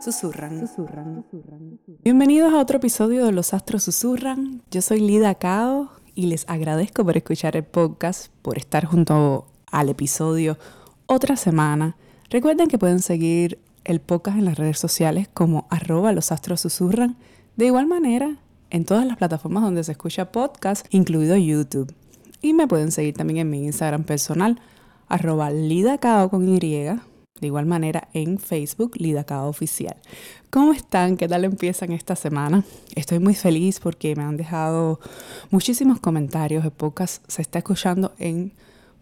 Susurran. Susurran. Bienvenidos a otro episodio de Los Astros Susurran. Yo soy Lida Cao y les agradezco por escuchar el podcast, por estar junto al episodio otra semana. Recuerden que pueden seguir el podcast en las redes sociales como arroba los astros susurran. De igual manera, en todas las plataformas donde se escucha podcast, incluido YouTube. Y me pueden seguir también en mi Instagram personal, arroba lidacao con Y, de igual manera en Facebook, Lidacao Oficial. ¿Cómo están? ¿Qué tal empiezan esta semana? Estoy muy feliz porque me han dejado muchísimos comentarios. El podcast se está escuchando en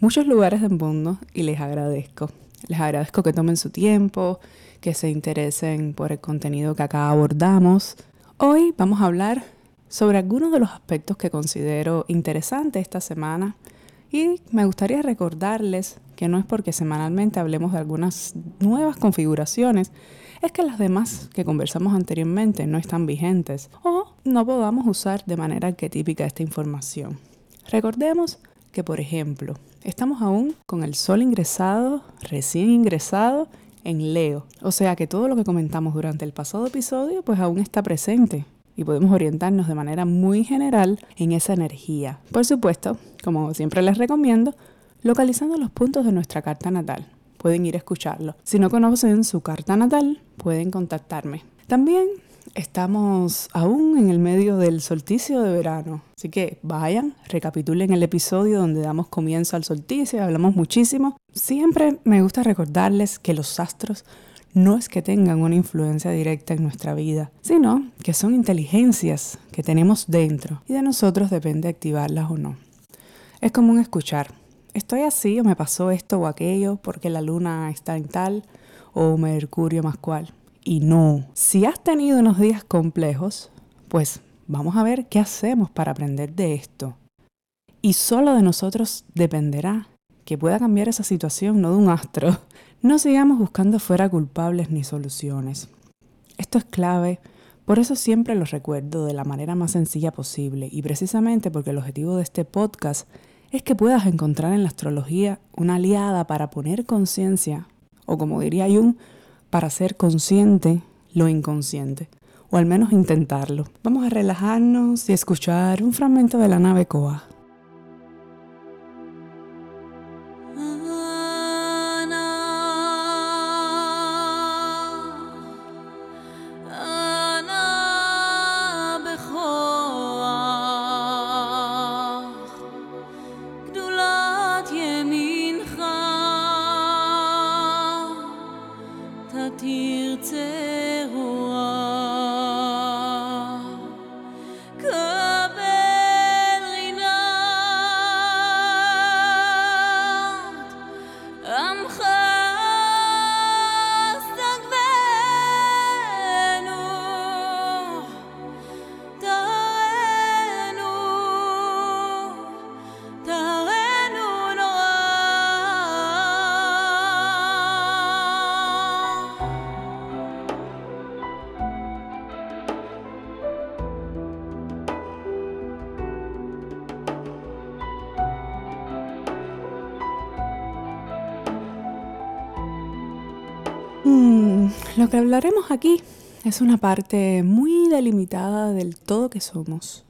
muchos lugares del mundo y les agradezco. Les agradezco que tomen su tiempo, que se interesen por el contenido que acá abordamos. Hoy vamos a hablar sobre algunos de los aspectos que considero interesantes esta semana y me gustaría recordarles que no es porque semanalmente hablemos de algunas nuevas configuraciones, es que las demás que conversamos anteriormente no están vigentes o no podamos usar de manera arquetípica esta información. Recordemos que, por ejemplo, estamos aún con el sol ingresado, recién ingresado en Leo. O sea que todo lo que comentamos durante el pasado episodio pues aún está presente y podemos orientarnos de manera muy general en esa energía. Por supuesto, como siempre les recomiendo, localizando los puntos de nuestra carta natal. Pueden ir a escucharlo. Si no conocen su carta natal, pueden contactarme. También estamos aún en el medio del solsticio de verano, así que vayan, recapitulen el episodio donde damos comienzo al solsticio, hablamos muchísimo. Siempre me gusta recordarles que los astros no es que tengan una influencia directa en nuestra vida, sino que son inteligencias que tenemos dentro y de nosotros depende activarlas o no. Es común escuchar, estoy así o me pasó esto o aquello porque la luna está en tal o Mercurio más cual. Y no, si has tenido unos días complejos, pues vamos a ver qué hacemos para aprender de esto. Y solo de nosotros dependerá que pueda cambiar esa situación, no de un astro. No sigamos buscando fuera culpables ni soluciones. Esto es clave, por eso siempre lo recuerdo de la manera más sencilla posible y precisamente porque el objetivo de este podcast es que puedas encontrar en la astrología una aliada para poner conciencia, o como diría Jung, para ser consciente lo inconsciente, o al menos intentarlo. Vamos a relajarnos y escuchar un fragmento de la nave Coa. Hablaremos aquí es una parte muy delimitada del todo que somos.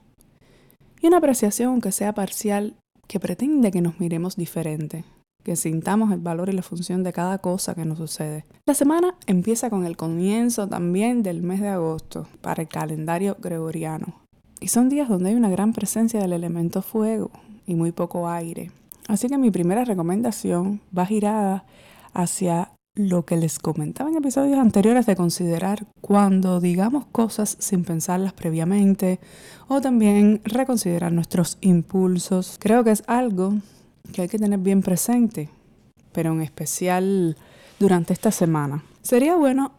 Y una apreciación, aunque sea parcial, que pretende que nos miremos diferente, que sintamos el valor y la función de cada cosa que nos sucede. La semana empieza con el comienzo también del mes de agosto para el calendario gregoriano. Y son días donde hay una gran presencia del elemento fuego y muy poco aire. Así que mi primera recomendación va girada hacia lo que les comentaba en episodios anteriores de considerar cuando digamos cosas sin pensarlas previamente o también reconsiderar nuestros impulsos. Creo que es algo que hay que tener bien presente, pero en especial durante esta semana. Sería bueno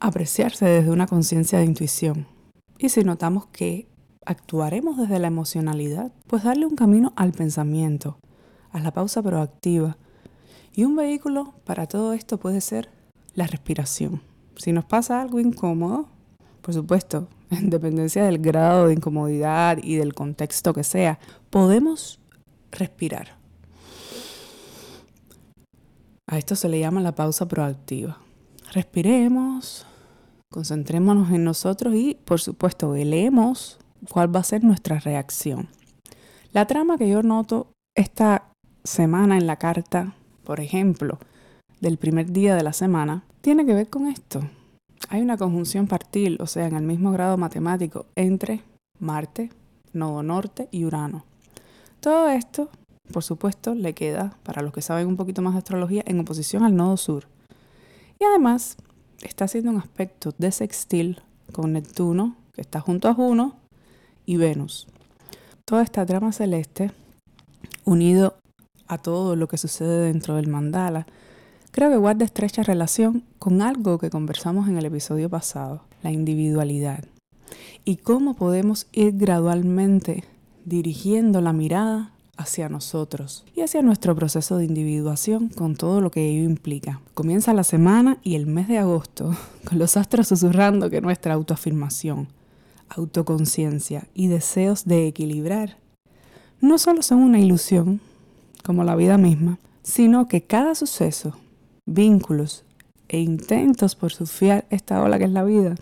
apreciarse desde una conciencia de intuición. Y si notamos que actuaremos desde la emocionalidad, pues darle un camino al pensamiento, a la pausa proactiva y un vehículo para todo esto puede ser la respiración. Si nos pasa algo incómodo, por supuesto, en dependencia del grado de incomodidad y del contexto que sea, podemos respirar. A esto se le llama la pausa proactiva. Respiremos, concentrémonos en nosotros y, por supuesto, velemos cuál va a ser nuestra reacción. La trama que yo noto esta semana en la carta por ejemplo, del primer día de la semana, tiene que ver con esto. Hay una conjunción partil, o sea, en el mismo grado matemático, entre Marte, Nodo Norte y Urano. Todo esto, por supuesto, le queda, para los que saben un poquito más de astrología, en oposición al Nodo Sur. Y además, está haciendo un aspecto de sextil con Neptuno, que está junto a Juno, y Venus. Toda esta trama celeste, unido a todo lo que sucede dentro del mandala, creo que guarda estrecha relación con algo que conversamos en el episodio pasado, la individualidad, y cómo podemos ir gradualmente dirigiendo la mirada hacia nosotros y hacia nuestro proceso de individuación con todo lo que ello implica. Comienza la semana y el mes de agosto con los astros susurrando que nuestra autoafirmación, autoconciencia y deseos de equilibrar no solo son una ilusión, como la vida misma, sino que cada suceso, vínculos e intentos por surfear esta ola que es la vida,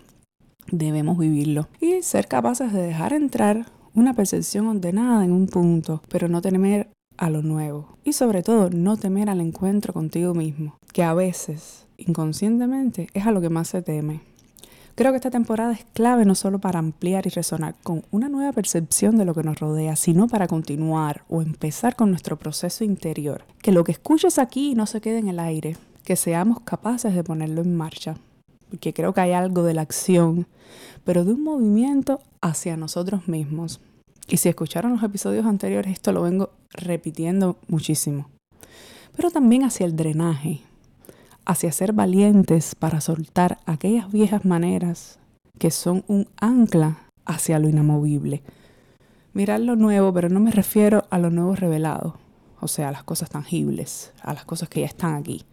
debemos vivirlo y ser capaces de dejar entrar una percepción ordenada en un punto, pero no temer a lo nuevo y sobre todo no temer al encuentro contigo mismo, que a veces, inconscientemente, es a lo que más se teme. Creo que esta temporada es clave no solo para ampliar y resonar con una nueva percepción de lo que nos rodea, sino para continuar o empezar con nuestro proceso interior. Que lo que escuches aquí no se quede en el aire, que seamos capaces de ponerlo en marcha. Porque creo que hay algo de la acción, pero de un movimiento hacia nosotros mismos. Y si escucharon los episodios anteriores, esto lo vengo repitiendo muchísimo. Pero también hacia el drenaje, hacia ser valientes para soltar aquellas viejas maneras que son un ancla hacia lo inamovible. Mirar lo nuevo, pero no me refiero a lo nuevo revelado, o sea, a las cosas tangibles, a las cosas que ya están aquí.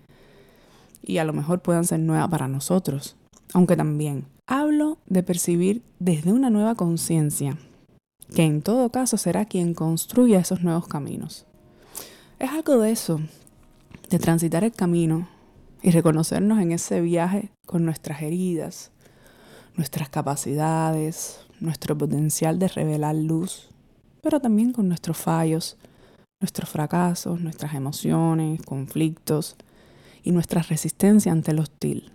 Y a lo mejor puedan ser nuevas para nosotros, aunque también hablo de percibir desde una nueva conciencia, que en todo caso será quien construya esos nuevos caminos. Es algo de eso, de transitar el camino y reconocernos en ese viaje con nuestras heridas, nuestras capacidades, nuestro potencial de revelar luz, pero también con nuestros fallos, nuestros fracasos, nuestras emociones, conflictos y nuestra resistencia ante el hostil.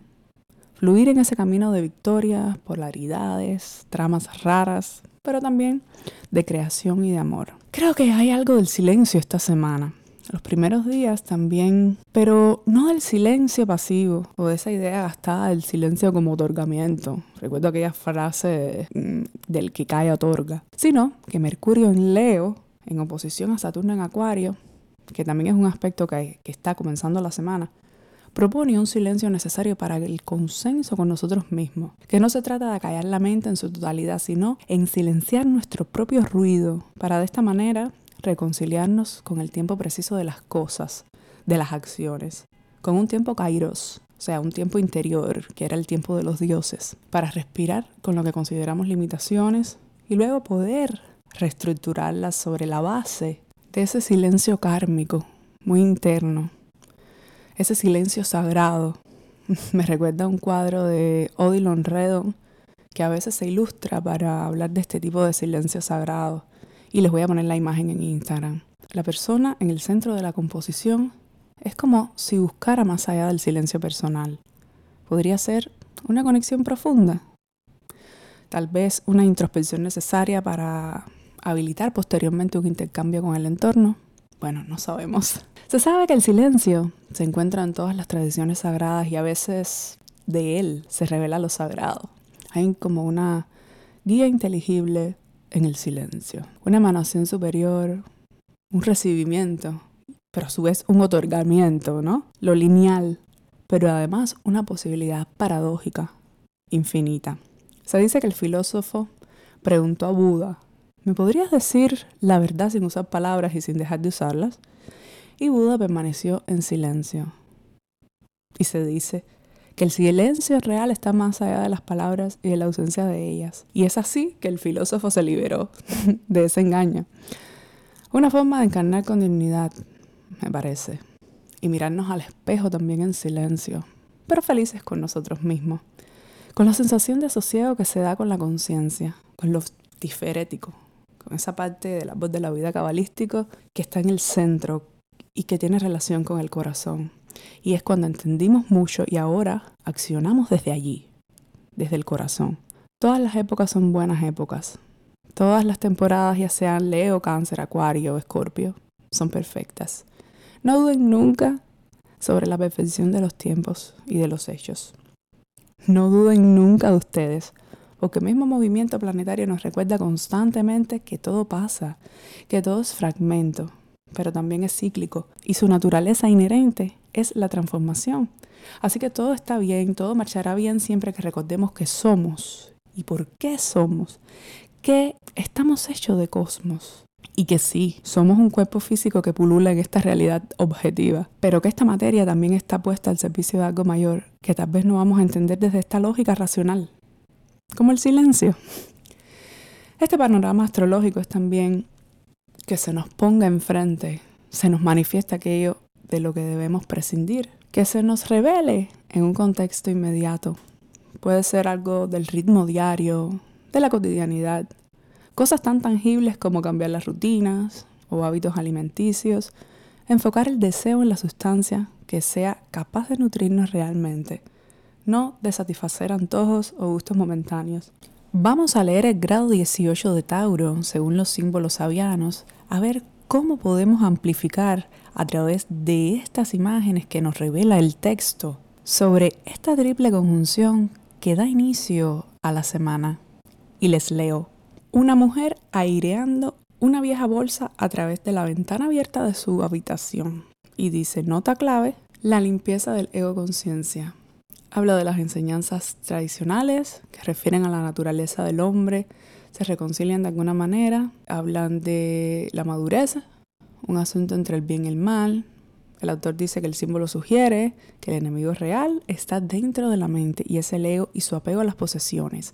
Fluir en ese camino de victorias, polaridades, tramas raras, pero también de creación y de amor. Creo que hay algo del silencio esta semana los primeros días también, pero no del silencio pasivo o de esa idea gastada del silencio como otorgamiento. Recuerdo aquella frase mm, del que cae otorga, sino que Mercurio en Leo, en oposición a Saturno en Acuario, que también es un aspecto que, que está comenzando la semana, propone un silencio necesario para el consenso con nosotros mismos, que no se trata de callar la mente en su totalidad, sino en silenciar nuestro propio ruido, para de esta manera reconciliarnos con el tiempo preciso de las cosas, de las acciones, con un tiempo kairos, o sea, un tiempo interior, que era el tiempo de los dioses, para respirar con lo que consideramos limitaciones y luego poder reestructurarlas sobre la base de ese silencio kármico, muy interno, ese silencio sagrado. Me recuerda un cuadro de Odilon Redon que a veces se ilustra para hablar de este tipo de silencio sagrado y les voy a poner la imagen en Instagram. La persona en el centro de la composición es como si buscara más allá del silencio personal. Podría ser una conexión profunda, tal vez una introspección necesaria para habilitar posteriormente un intercambio con el entorno. Bueno, no sabemos. Se sabe que el silencio se encuentra en todas las tradiciones sagradas y a veces de él se revela lo sagrado. Hay como una guía inteligible en el silencio, una emanación superior, un recibimiento, pero a su vez un otorgamiento, ¿no? Lo lineal, pero además una posibilidad paradójica, infinita. Se dice que el filósofo preguntó a Buda, ¿me podrías decir la verdad sin usar palabras y sin dejar de usarlas? Y Buda permaneció en silencio. Y se dice que el silencio real está más allá de las palabras y de la ausencia de ellas. Y es así que el filósofo se liberó de ese engaño. Una forma de encarnar con dignidad, me parece. Y mirarnos al espejo también en silencio, pero felices con nosotros mismos. Con la sensación de sosiego que se da con la conciencia, con lo tiferético, con esa parte de la voz de la vida cabalístico que está en el centro y que tiene relación con el corazón. Y es cuando entendimos mucho y ahora accionamos desde allí, desde el corazón. Todas las épocas son buenas épocas. Todas las temporadas, ya sean Leo, Cáncer, Acuario o Escorpio, son perfectas. No duden nunca sobre la perfección de los tiempos y de los hechos. No duden nunca de ustedes, porque el mismo movimiento planetario nos recuerda constantemente que todo pasa, que todo es fragmento, pero también es cíclico y su naturaleza inherente es la transformación. Así que todo está bien, todo marchará bien siempre que recordemos que somos. Y por qué somos, que estamos hechos de cosmos. Y que sí, somos un cuerpo físico que pulula en esta realidad objetiva, pero que esta materia también está puesta al servicio de algo mayor que tal vez no vamos a entender desde esta lógica racional, como el silencio. Este panorama astrológico es también que se nos ponga enfrente, se nos manifiesta aquello de lo que debemos prescindir, que se nos revele en un contexto inmediato. Puede ser algo del ritmo diario, de la cotidianidad, cosas tan tangibles como cambiar las rutinas o hábitos alimenticios, enfocar el deseo en la sustancia que sea capaz de nutrirnos realmente, no de satisfacer antojos o gustos momentáneos. Vamos a leer el grado 18 de Tauro, según los símbolos sabianos, a ver cómo podemos amplificar a través de estas imágenes que nos revela el texto sobre esta triple conjunción que da inicio a la semana. Y les leo, una mujer aireando una vieja bolsa a través de la ventana abierta de su habitación. Y dice, nota clave, la limpieza del ego conciencia. Habla de las enseñanzas tradicionales que refieren a la naturaleza del hombre, se reconcilian de alguna manera, hablan de la madurez, un asunto entre el bien y el mal. El autor dice que el símbolo sugiere que el enemigo real está dentro de la mente y es el ego y su apego a las posesiones.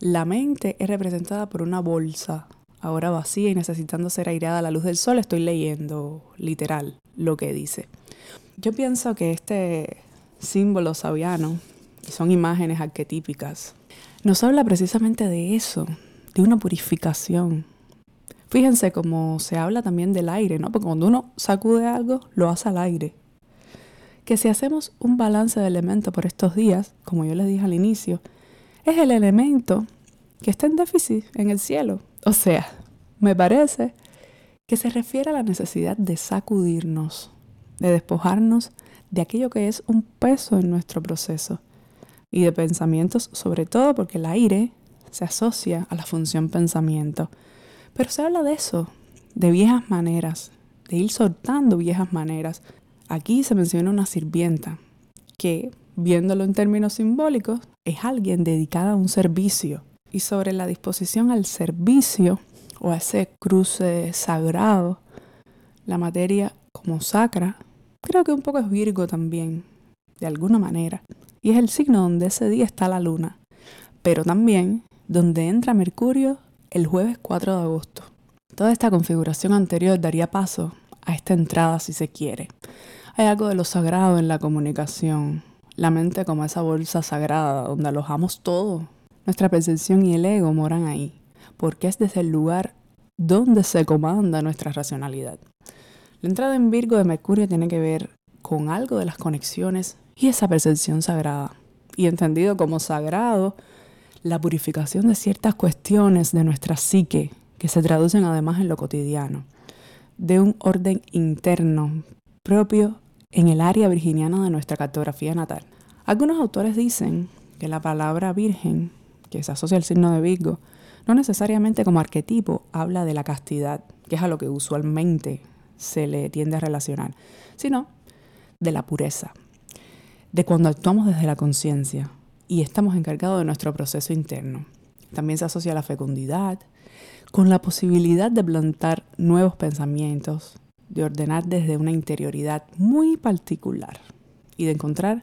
La mente es representada por una bolsa, ahora vacía y necesitando ser aireada a la luz del sol. Estoy leyendo literal lo que dice. Yo pienso que este símbolo sabiano, son imágenes arquetípicas, nos habla precisamente de eso, de una purificación. Fíjense cómo se habla también del aire, ¿no? Porque cuando uno sacude algo, lo hace al aire. Que si hacemos un balance de elementos por estos días, como yo les dije al inicio, es el elemento que está en déficit en el cielo. O sea, me parece que se refiere a la necesidad de sacudirnos, de despojarnos de aquello que es un peso en nuestro proceso y de pensamientos sobre todo porque el aire se asocia a la función pensamiento. Pero se habla de eso, de viejas maneras, de ir soltando viejas maneras. Aquí se menciona una sirvienta, que, viéndolo en términos simbólicos, es alguien dedicada a un servicio. Y sobre la disposición al servicio o a ese cruce sagrado, la materia como sacra, creo que un poco es Virgo también, de alguna manera. Y es el signo donde ese día está la luna. Pero también donde entra Mercurio el jueves 4 de agosto. Toda esta configuración anterior daría paso a esta entrada si se quiere. Hay algo de lo sagrado en la comunicación, la mente como esa bolsa sagrada donde alojamos todo. Nuestra percepción y el ego moran ahí, porque es desde el lugar donde se comanda nuestra racionalidad. La entrada en Virgo de Mercurio tiene que ver con algo de las conexiones y esa percepción sagrada. Y entendido como sagrado, la purificación de ciertas cuestiones de nuestra psique que se traducen además en lo cotidiano. de un orden interno propio en el área virginiana de nuestra cartografía natal. Algunos autores dicen que la palabra virgen, que se asocia al signo de Virgo, no necesariamente como arquetipo habla de la castidad, que es a lo que usualmente se le tiende a relacionar, sino de la pureza, de cuando actuamos desde la conciencia y estamos encargados de nuestro proceso interno. También se asocia la fecundidad, con la posibilidad de plantar nuevos pensamientos, de ordenar desde una interioridad muy particular y de encontrar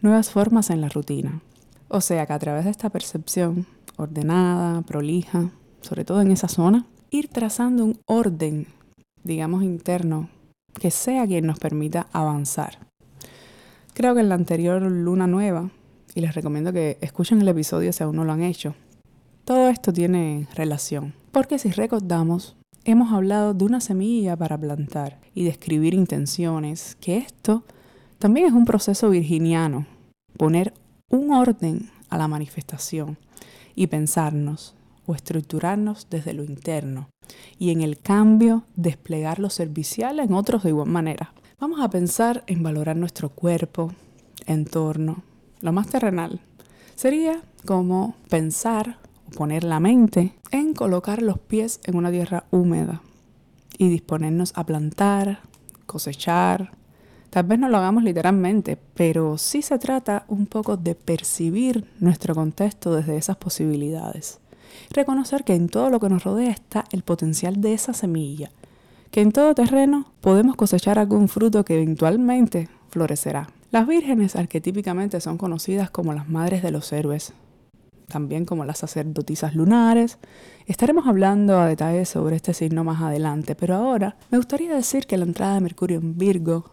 nuevas formas en la rutina. O sea que a través de esta percepción ordenada, prolija, sobre todo en esa zona, ir trazando un orden, digamos, interno, que sea quien nos permita avanzar. Creo que en la anterior luna nueva, y les recomiendo que escuchen el episodio si aún no lo han hecho, todo esto tiene relación, porque si recordamos, hemos hablado de una semilla para plantar y de escribir intenciones, que esto también es un proceso virginiano, poner un orden a la manifestación y pensarnos o estructurarnos desde lo interno y en el cambio desplegar lo servicial en otros de igual manera. Vamos a pensar en valorar nuestro cuerpo, entorno, lo más terrenal. Sería como pensar o poner la mente en colocar los pies en una tierra húmeda y disponernos a plantar, cosechar, Tal vez no lo hagamos literalmente, pero sí se trata un poco de percibir nuestro contexto desde esas posibilidades. Reconocer que en todo lo que nos rodea está el potencial de esa semilla, que en todo terreno podemos cosechar algún fruto que eventualmente florecerá. Las vírgenes arquetípicamente son conocidas como las madres de los héroes, también como las sacerdotisas lunares. Estaremos hablando a detalle sobre este signo más adelante, pero ahora me gustaría decir que la entrada de Mercurio en Virgo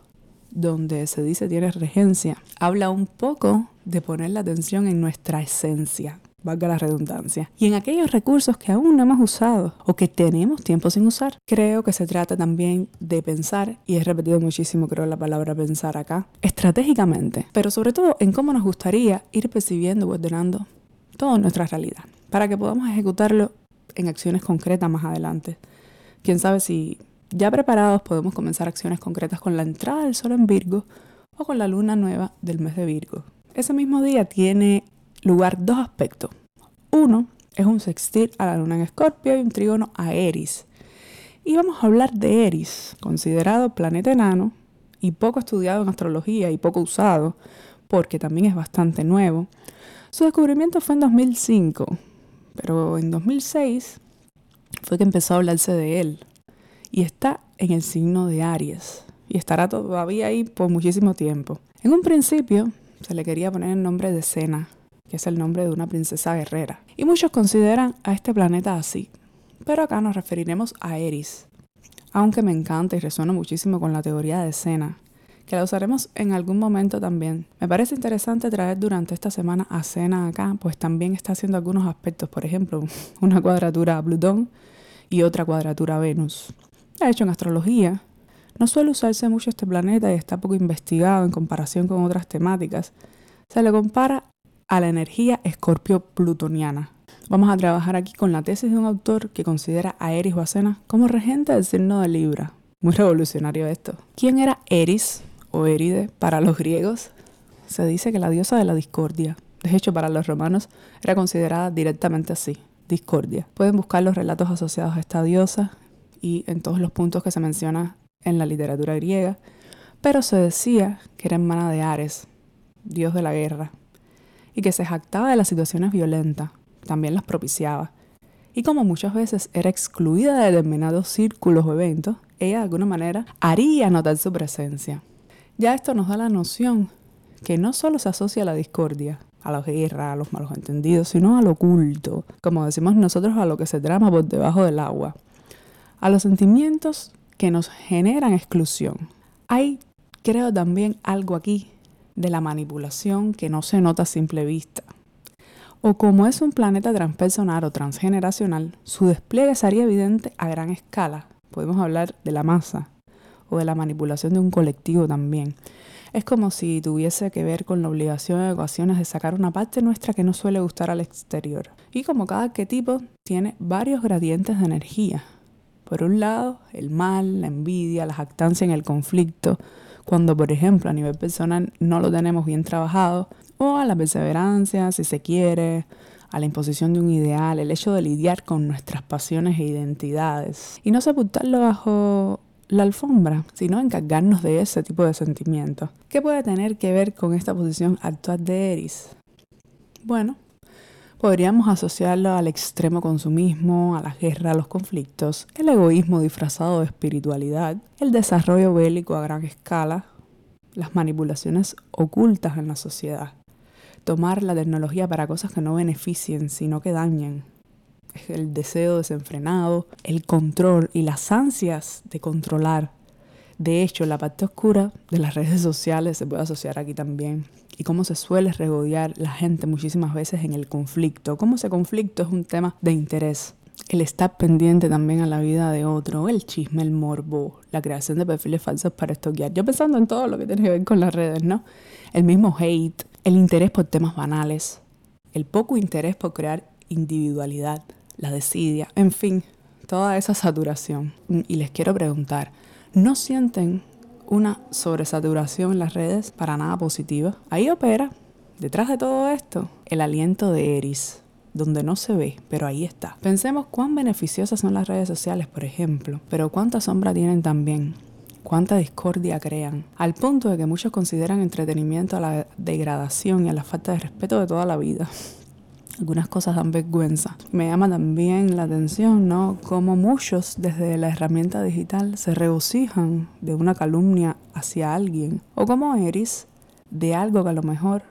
donde se dice tiene regencia, habla un poco de poner la atención en nuestra esencia, valga la redundancia, y en aquellos recursos que aún no hemos usado o que tenemos tiempo sin usar. Creo que se trata también de pensar, y he repetido muchísimo creo la palabra pensar acá, estratégicamente, pero sobre todo en cómo nos gustaría ir percibiendo y ordenando toda nuestra realidad, para que podamos ejecutarlo en acciones concretas más adelante. Quién sabe si ya preparados podemos comenzar acciones concretas con la entrada del sol en Virgo o con la luna nueva del mes de Virgo. Ese mismo día tiene lugar dos aspectos. Uno es un sextil a la luna en Escorpio y un trígono a Eris. Y vamos a hablar de Eris, considerado planeta enano y poco estudiado en astrología y poco usado, porque también es bastante nuevo. Su descubrimiento fue en 2005, pero en 2006 fue que empezó a hablarse de él y está en el signo de Aries y estará todavía ahí por muchísimo tiempo. En un principio se le quería poner el nombre de Sena, que es el nombre de una princesa guerrera, y muchos consideran a este planeta así, pero acá nos referiremos a Eris, aunque me encanta y resuena muchísimo con la teoría de Sena, que la usaremos en algún momento también. Me parece interesante traer durante esta semana a Sena acá, pues también está haciendo algunos aspectos, por ejemplo, una cuadratura a Plutón y otra cuadratura a Venus. De hecho, en astrología no suele usarse mucho este planeta y está poco investigado en comparación con otras temáticas. Se le compara a la energía escorpio-plutoniana. Vamos a trabajar aquí con la tesis de un autor que considera a Eris Bacena como regente del signo de Libra. Muy revolucionario esto. ¿Quién era Eris o Eride para los griegos? Se dice que la diosa de la discordia. De hecho, para los romanos era considerada directamente así, discordia. Pueden buscar los relatos asociados a esta diosa y en todos los puntos que se menciona en la literatura griega, pero se decía que era hermana de Ares, dios de la guerra, y que se jactaba de las situaciones violentas, también las propiciaba. Y como muchas veces era excluida de determinados círculos o eventos, ella de alguna manera haría notar su presencia. Ya esto nos da la noción que no solo se asocia a la discordia, a la guerra, a los malos entendidos, sino al oculto, como decimos nosotros a lo que se trama por debajo del agua a los sentimientos que nos generan exclusión. Hay, creo, también algo aquí de la manipulación que no se nota a simple vista. O como es un planeta transpersonal o transgeneracional, su despliegue sería evidente a gran escala. Podemos hablar de la masa o de la manipulación de un colectivo también. Es como si tuviese que ver con la obligación de ocasiones de sacar una parte nuestra que no suele gustar al exterior. Y como cada arquetipo tiene varios gradientes de energía, Por un lado, el mal, la envidia, la jactancia en el conflicto, cuando por ejemplo a nivel personal no lo tenemos bien trabajado, o a la perseverancia, si se quiere, a la imposición de un ideal, el hecho de lidiar con nuestras pasiones e identidades y no sepultarlo bajo la alfombra, sino encargarnos de ese tipo de sentimientos. ¿Qué puede tener que ver con esta posición actual de Eris? Bueno, podríamos asociarlo al extremo consumismo, a la guerra, a los conflictos, el egoísmo disfrazado de espiritualidad, el desarrollo bélico a gran escala, las manipulaciones ocultas en la sociedad, tomar la tecnología para cosas que no beneficien, sino que dañen, el deseo desenfrenado, el control y las ansias de controlar. De hecho, la parte oscura de las redes sociales se puede asociar aquí también. Y cómo se suele regodear la gente muchísimas veces en el conflicto. Cómo ese conflicto es un tema de interés. El estar pendiente también a la vida de otro, el chisme, el morbo, la creación de perfiles falsos para estoquear. Yo pensando en todo lo que tiene que ver con las redes, ¿no? El mismo hate, el interés por temas banales, el poco interés por crear individualidad, la desidia, en fin, toda esa saturación. Y les quiero preguntar, ¿no sienten una sobresaturación en las redes para nada positiva? Ahí opera, detrás de todo esto, el aliento de Eris, donde no se ve, pero ahí está. Pensemos cuán beneficiosas son las redes sociales, por ejemplo, pero cuánta sombra tienen también cuánta discordia crean, al punto de que muchos consideran entretenimiento a la degradación y a la falta de respeto de toda la vida. Algunas cosas dan vergüenza. Me llama también la atención, ¿no? Cómo muchos desde la herramienta digital se regocijan de una calumnia hacia alguien. O como Eris, de algo que a lo mejor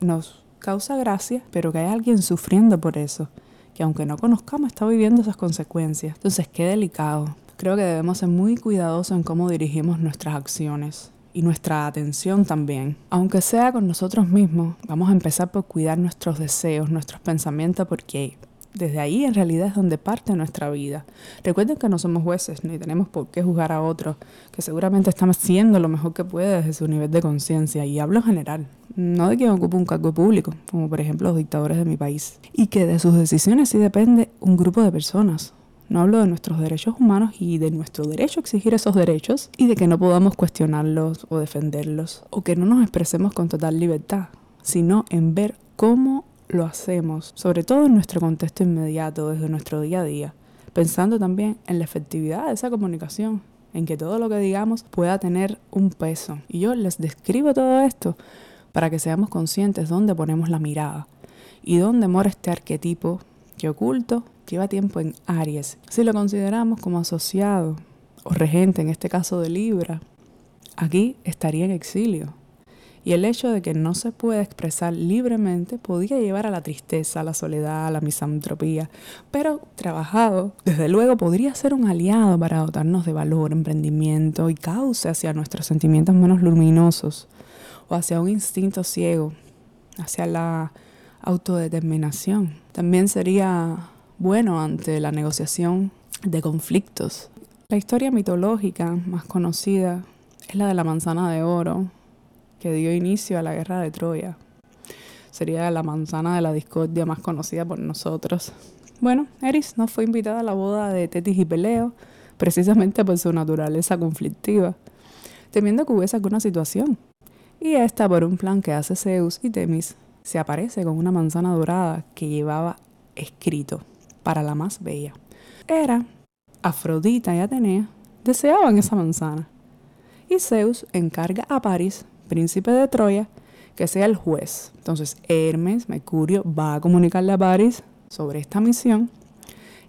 nos causa gracia, pero que hay alguien sufriendo por eso. Que aunque no conozcamos, está viviendo esas consecuencias. Entonces, qué delicado. Creo que debemos ser muy cuidadosos en cómo dirigimos nuestras acciones y nuestra atención también. Aunque sea con nosotros mismos, vamos a empezar por cuidar nuestros deseos, nuestros pensamientos, porque desde ahí en realidad es donde parte nuestra vida. Recuerden que no somos jueces ni tenemos por qué juzgar a otros, que seguramente están haciendo lo mejor que puede desde su nivel de conciencia, y hablo en general, no de quien ocupe un cargo público, como por ejemplo los dictadores de mi país, y que de sus decisiones sí depende un grupo de personas, no hablo de nuestros derechos humanos y de nuestro derecho a exigir esos derechos y de que no podamos cuestionarlos o defenderlos o que no nos expresemos con total libertad, sino en ver cómo lo hacemos, sobre todo en nuestro contexto inmediato, desde nuestro día a día, pensando también en la efectividad de esa comunicación, en que todo lo que digamos pueda tener un peso. Y yo les describo todo esto para que seamos conscientes dónde ponemos la mirada y dónde mora este arquetipo que oculto lleva tiempo en Aries. Si lo consideramos como asociado o regente, en este caso de Libra, aquí estaría en exilio. Y el hecho de que no se pueda expresar libremente podría llevar a la tristeza, a la soledad, a la misantropía. Pero trabajado, desde luego, podría ser un aliado para dotarnos de valor, emprendimiento y cauce hacia nuestros sentimientos menos luminosos o hacia un instinto ciego, hacia la autodeterminación. También sería bueno ante la negociación de conflictos. La historia mitológica más conocida es la de la manzana de oro, que dio inicio a la guerra de Troya. Sería la manzana de la discordia más conocida por nosotros. Bueno, Eris no fue invitada a la boda de Tetis y Peleo, precisamente por su naturaleza conflictiva, temiendo que hubiese alguna situación. Y esta por un plan que hace Zeus y Temis, se aparece con una manzana dorada que llevaba escrito para la más bella. Era Afrodita y Atenea deseaban esa manzana. Y Zeus encarga a París, príncipe de Troya, que sea el juez. Entonces Hermes, Mercurio, va a comunicarle a París sobre esta misión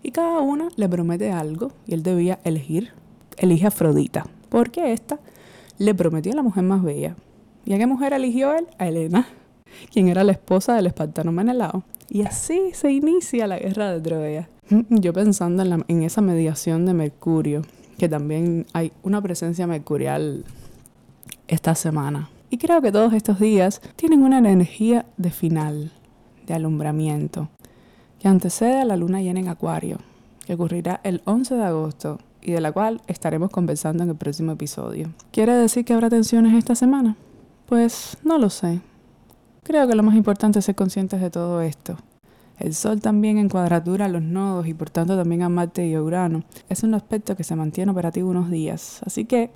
y cada una le promete algo y él debía elegir, elige Afrodita, porque esta le prometió a la mujer más bella. ¿Y a qué mujer eligió él? A Helena, quien era la esposa del espartano Menelao. Y así se inicia la guerra de Troya. Yo pensando en, en esa mediación de Mercurio, que también hay una presencia mercurial esta semana. Y creo que todos estos días tienen una energía de final, de alumbramiento, que antecede a la luna llena en Acuario, que ocurrirá el 11 de agosto y de la cual estaremos conversando en el próximo episodio. ¿Quiere decir que habrá tensiones esta semana? Pues no lo sé. Creo que lo más importante es ser conscientes de todo esto El Sol también en cuadratura a los nodos y por tanto también a Marte y Urano. Es un aspecto que se mantiene operativo unos días. Así que,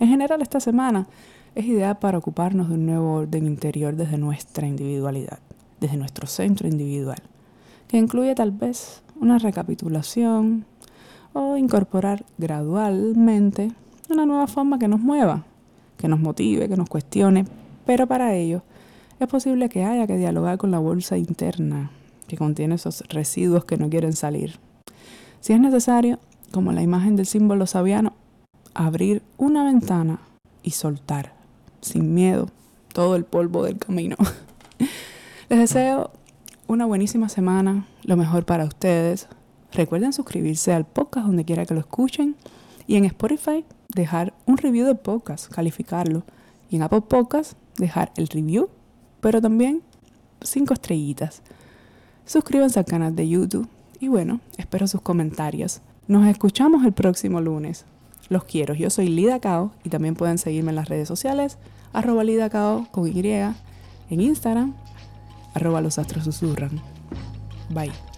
en general, esta semana es ideal para ocuparnos de un nuevo orden interior desde nuestra individualidad, desde nuestro centro individual, que incluye tal vez una recapitulación o incorporar gradualmente una nueva forma que nos mueva, que nos motive, que nos cuestione, pero para ello es posible que haya que dialogar con la bolsa interna que contiene esos residuos que no quieren salir. Si es necesario, como la imagen del símbolo sabiano, abrir una ventana y soltar, sin miedo, todo el polvo del camino. Les deseo una buenísima semana, lo mejor para ustedes. Recuerden suscribirse al podcast donde quiera que lo escuchen y en Spotify dejar un review de podcast, calificarlo. Y en Apple Podcast dejar el review, pero también cinco estrellitas. Suscríbanse al canal de YouTube y bueno, espero sus comentarios. Nos escuchamos el próximo lunes. Los quiero. Yo soy Lida Cao y también pueden seguirme en las redes sociales, arroba Lida Cao con Y, en Instagram, arroba los astros susurran. Bye.